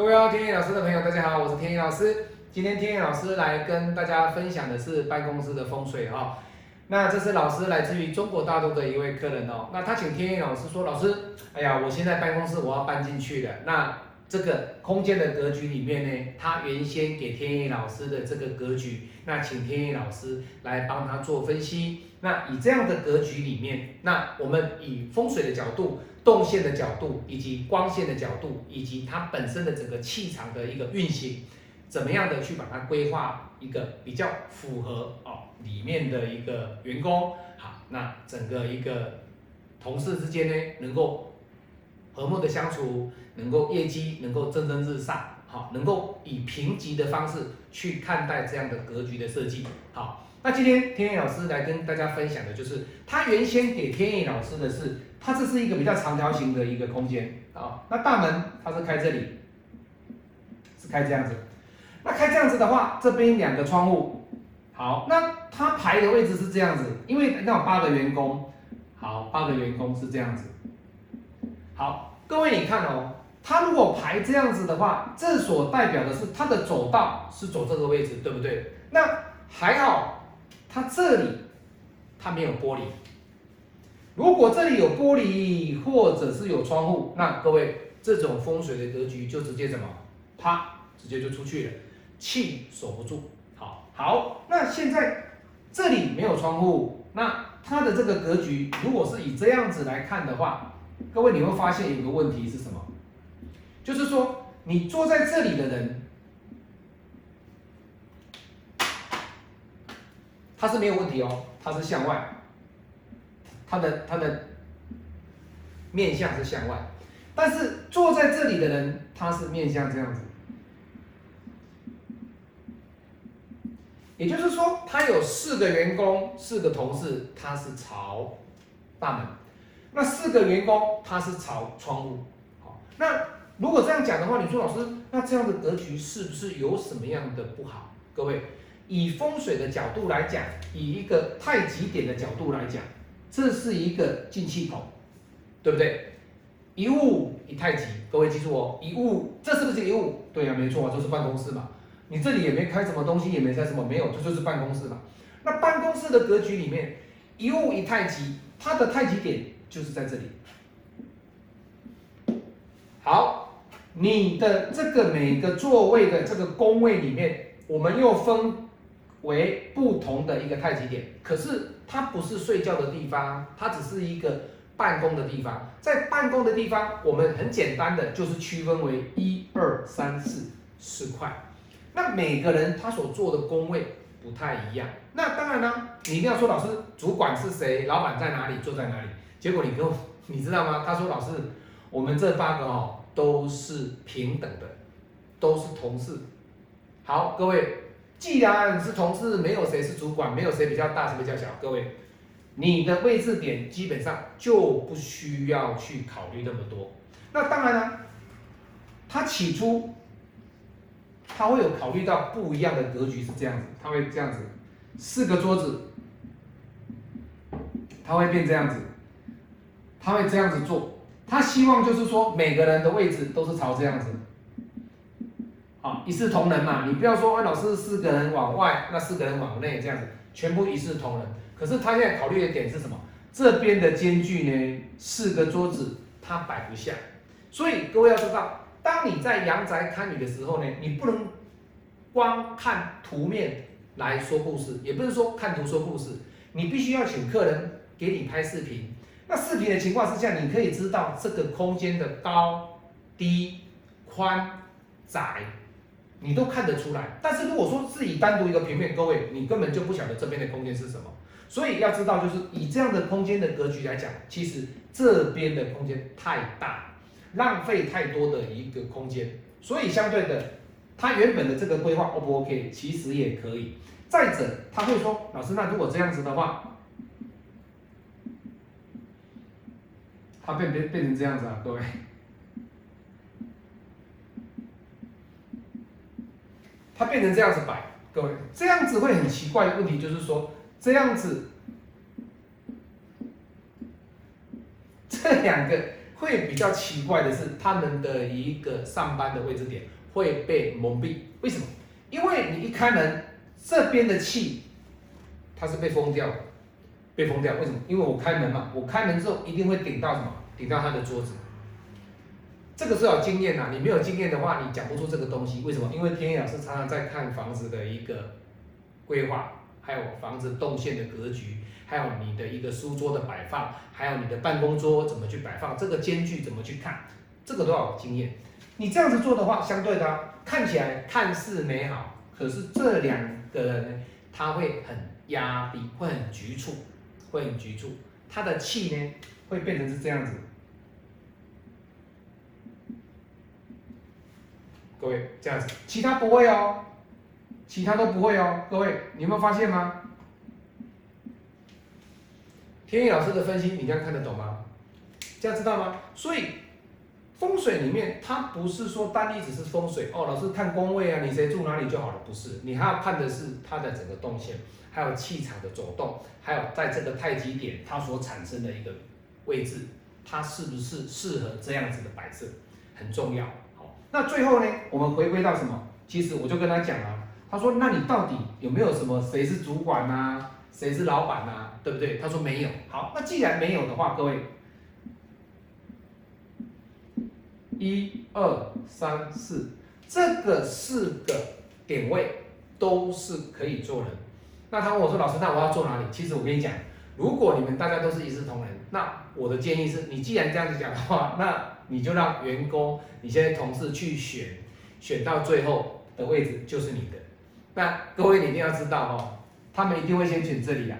各位哦天意老师的朋友，大家好，我是天意老师。今天天意老师来跟大家分享的是办公室的风水哈。那这是老师来自于中国大陆的一位客人哦。那他请天意老师说，老师，哎呀，我现在办公室我要搬进去了。那这个空间的格局里面呢，他原先给天意老师的这个格局，那请天意老师来帮他做分析。那以这样的格局里面，那我们以风水的角度。动线的角度，以及光线的角度，以及它本身的整个气场的一个运行，怎么样的去把它规划一个比较符合哦里面的一个员工好，那整个一个同事之间呢，能够和睦的相处，能够业绩能够蒸蒸日上，好，能够以平级的方式去看待这样的格局的设计，好，那今天天意老师来跟大家分享的就是，他原先给天意老师的是。他这是一个比较长条形的一个空间啊，那大门它是开这里，是开这样子，那开这样子的话，这边两个窗户，好，那它排的位置是这样子，因为那有八个员工，好，八个员工是这样子，好，各位你看哦，它如果排这样子的话，这所代表的是它的走道是走这个位置，对不对？那还好，它这里它没有玻璃。如果这里有玻璃或者是有窗户，那各位这种风水的格局就直接怎么，啪，直接就出去了，气守不住。好，好，那现在这里没有窗户，那它的这个格局如果是以这样子来看的话，各位你会发现有个问题是什么？就是说你坐在这里的人，他是没有问题哦，他是向外。他的他的面相是向外，但是坐在这里的人他是面向这样子，也就是说他有四个员工四个同事他是朝大门，那四个员工他是朝窗户。好，那如果这样讲的话，你说老师，那这样的格局是不是有什么样的不好？各位，以风水的角度来讲，以一个太极点的角度来讲。这是一个进气口，对不对？一物一太极，各位记住哦，一物，这是不是一物？对呀，没错啊，就是办公室嘛。你这里也没开什么东西，也没在什么，没有，这就是办公室嘛。那办公室的格局里面，一物一太极，它的太极点就是在这里。好，你的这个每个座位的这个宫位里面，我们又分。为不同的一个太极点，可是它不是睡觉的地方，它只是一个办公的地方。在办公的地方，我们很简单的就是区分为一二三四四块。那每个人他所做的工位不太一样。那当然呢，你一定要说老师，主管是谁？老板在哪里？坐在哪里？结果你跟我，你知道吗？他说老师，我们这八个哦都是平等的，都是同事。好，各位。既然是同事，没有谁是主管，没有谁比较大，谁比较小。各位，你的位置点基本上就不需要去考虑那么多。那当然了，他起初他会有考虑到不一样的格局是这样子，他会这样子，四个桌子，他会变这样子，他会这样子做，他希望就是说每个人的位置都是朝这样子。啊，一视同仁嘛，你不要说，哎，老师四个人往外，那四个人往内这样子，全部一视同仁。可是他现在考虑的点是什么？这边的间距呢，四个桌子他摆不下。所以各位要知道，当你在阳宅看雨的时候呢，你不能光看图面来说故事，也不是说看图说故事，你必须要请客人给你拍视频。那视频的情况之下，你可以知道这个空间的高、低、宽、窄。你都看得出来，但是如果说自己单独一个平面，各位你根本就不晓得这边的空间是什么，所以要知道就是以这样的空间的格局来讲，其实这边的空间太大，浪费太多的一个空间，所以相对的，它原本的这个规划 O 不 OK？其实也可以。再者，他会说，老师，那如果这样子的话，它变变变成这样子啊，各位。它变成这样子摆，各位，这样子会很奇怪的问题就是说，这样子，这两个会比较奇怪的是，他们的一个上班的位置点会被蒙蔽。为什么？因为你一开门，这边的气它是被封掉的，被封掉。为什么？因为我开门嘛，我开门之后一定会顶到什么？顶到他的桌子。这个是要经验呐，你没有经验的话，你讲不出这个东西。为什么？因为天野老师常常在看房子的一个规划，还有房子动线的格局，还有你的一个书桌的摆放，还有你的办公桌怎么去摆放，这个间距怎么去看，这个都要有经验。你这样子做的话，相对的看起来看似美好，可是这两个人，他会很压力，会很局促，会很局促，他的气呢会变成是这样子。各位这样子，其他不会哦，其他都不会哦。各位，你有没有发现吗？天意老师的分析，你这样看得懂吗？这样知道吗？所以风水里面，它不是说单一只是风水哦，老师看宫位啊，你谁住哪里就好了，不是，你还要看的是它的整个动线，还有气场的走动，还有在这个太极点它所产生的一个位置，它是不是适合这样子的摆设，很重要。好那最后呢，我们回归到什么？其实我就跟他讲啊，他说：“那你到底有没有什么谁是主管呐？谁是老板呐？对不对？”他说没有。好，那既然没有的话，各位，一二三四，这个四个点位都是可以做人。那他问我说：“老师，那我要做哪里？”其实我跟你讲，如果你们大家都是一视同仁，那我的建议是你既然这样子讲的话，那你就让员工，你现在同事去选，选到最后的位置就是你的。那各位你一定要知道哦，他们一定会先选这里的。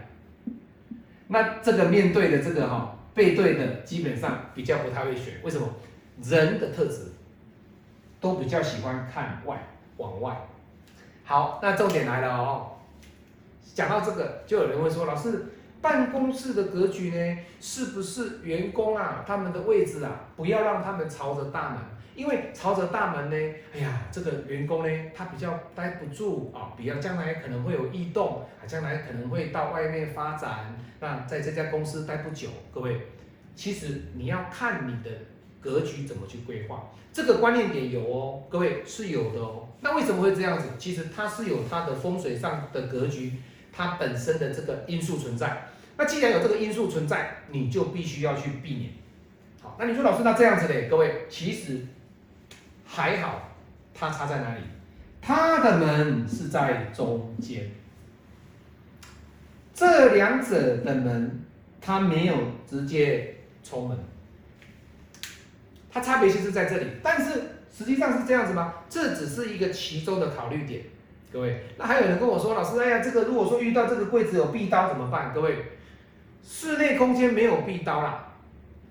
那这个面对的这个哈，背对的基本上比较不太会选。为什么？人的特质都比较喜欢看外，往外。好，那重点来了哦。讲到这个，就有人会说，老师。办公室的格局呢，是不是员工啊，他们的位置啊，不要让他们朝着大门，因为朝着大门呢，哎呀，这个员工呢，他比较待不住啊，比较将来可能会有异动啊，将来可能会到外面发展，那在这家公司待不久。各位，其实你要看你的格局怎么去规划，这个观念点有哦，各位是有的哦。那为什么会这样子？其实它是有它的风水上的格局。它本身的这个因素存在，那既然有这个因素存在，你就必须要去避免。好，那你说老师，那这样子嘞？各位，其实还好，它差在哪里？它的门是在中间，这两者的门它没有直接冲门，它差别性是在这里。但是实际上是这样子吗？这只是一个其中的考虑点。各位，那还有人跟我说，老师，哎呀，这个如果说遇到这个柜子有壁刀怎么办？各位，室内空间没有壁刀啦，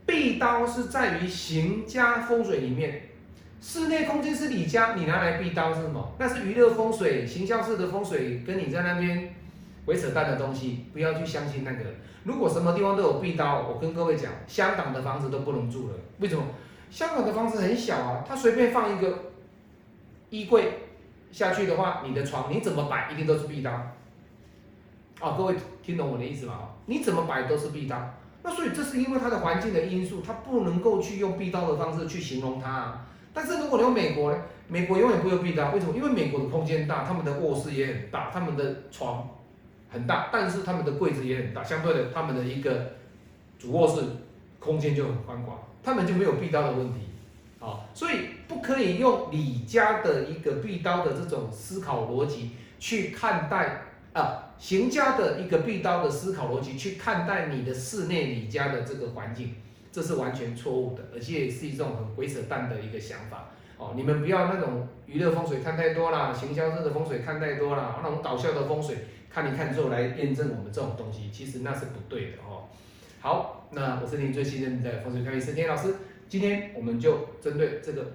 壁刀是在于行家风水里面，室内空间是你家，你拿来壁刀是什么？那是娱乐风水、行销式的风水，跟你在那边鬼扯淡的东西，不要去相信那个。如果什么地方都有壁刀，我跟各位讲，香港的房子都不能住了。为什么？香港的房子很小啊，它随便放一个衣柜。下去的话，你的床你怎么摆，一定都是壁刀。哦，各位听懂我的意思吗？你怎么摆都是壁刀。那所以这是因为它的环境的因素，它不能够去用壁刀的方式去形容它。但是如果你用美国呢？美国永远不会有壁刀，为什么？因为美国的空间大，他们的卧室也很大，他们的床很大，但是他们的柜子也很大，相对的，他们的一个主卧室空间就很宽广，他们就没有壁刀的问题。啊，所以不可以用李家的一个壁刀的这种思考逻辑去看待啊，邢家的一个壁刀的思考逻辑去看待你的室内李家的这个环境，这是完全错误的，而且是一种很鬼扯淡的一个想法。哦，你们不要那种娱乐风水看太多啦，行销式的风水看太多啦，那种搞笑的风水看一看之后来验证我们这种东西，其实那是不对的哦。好，那我是您最信任的风水教育师天老师。今天我们就针对这个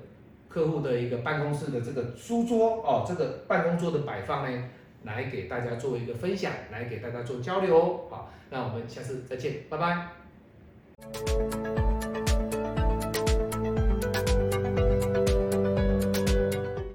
客户的一个办公室的这个书桌哦，这个办公桌的摆放呢，来给大家做一个分享，来给大家做交流哦。好，那我们下次再见，拜拜。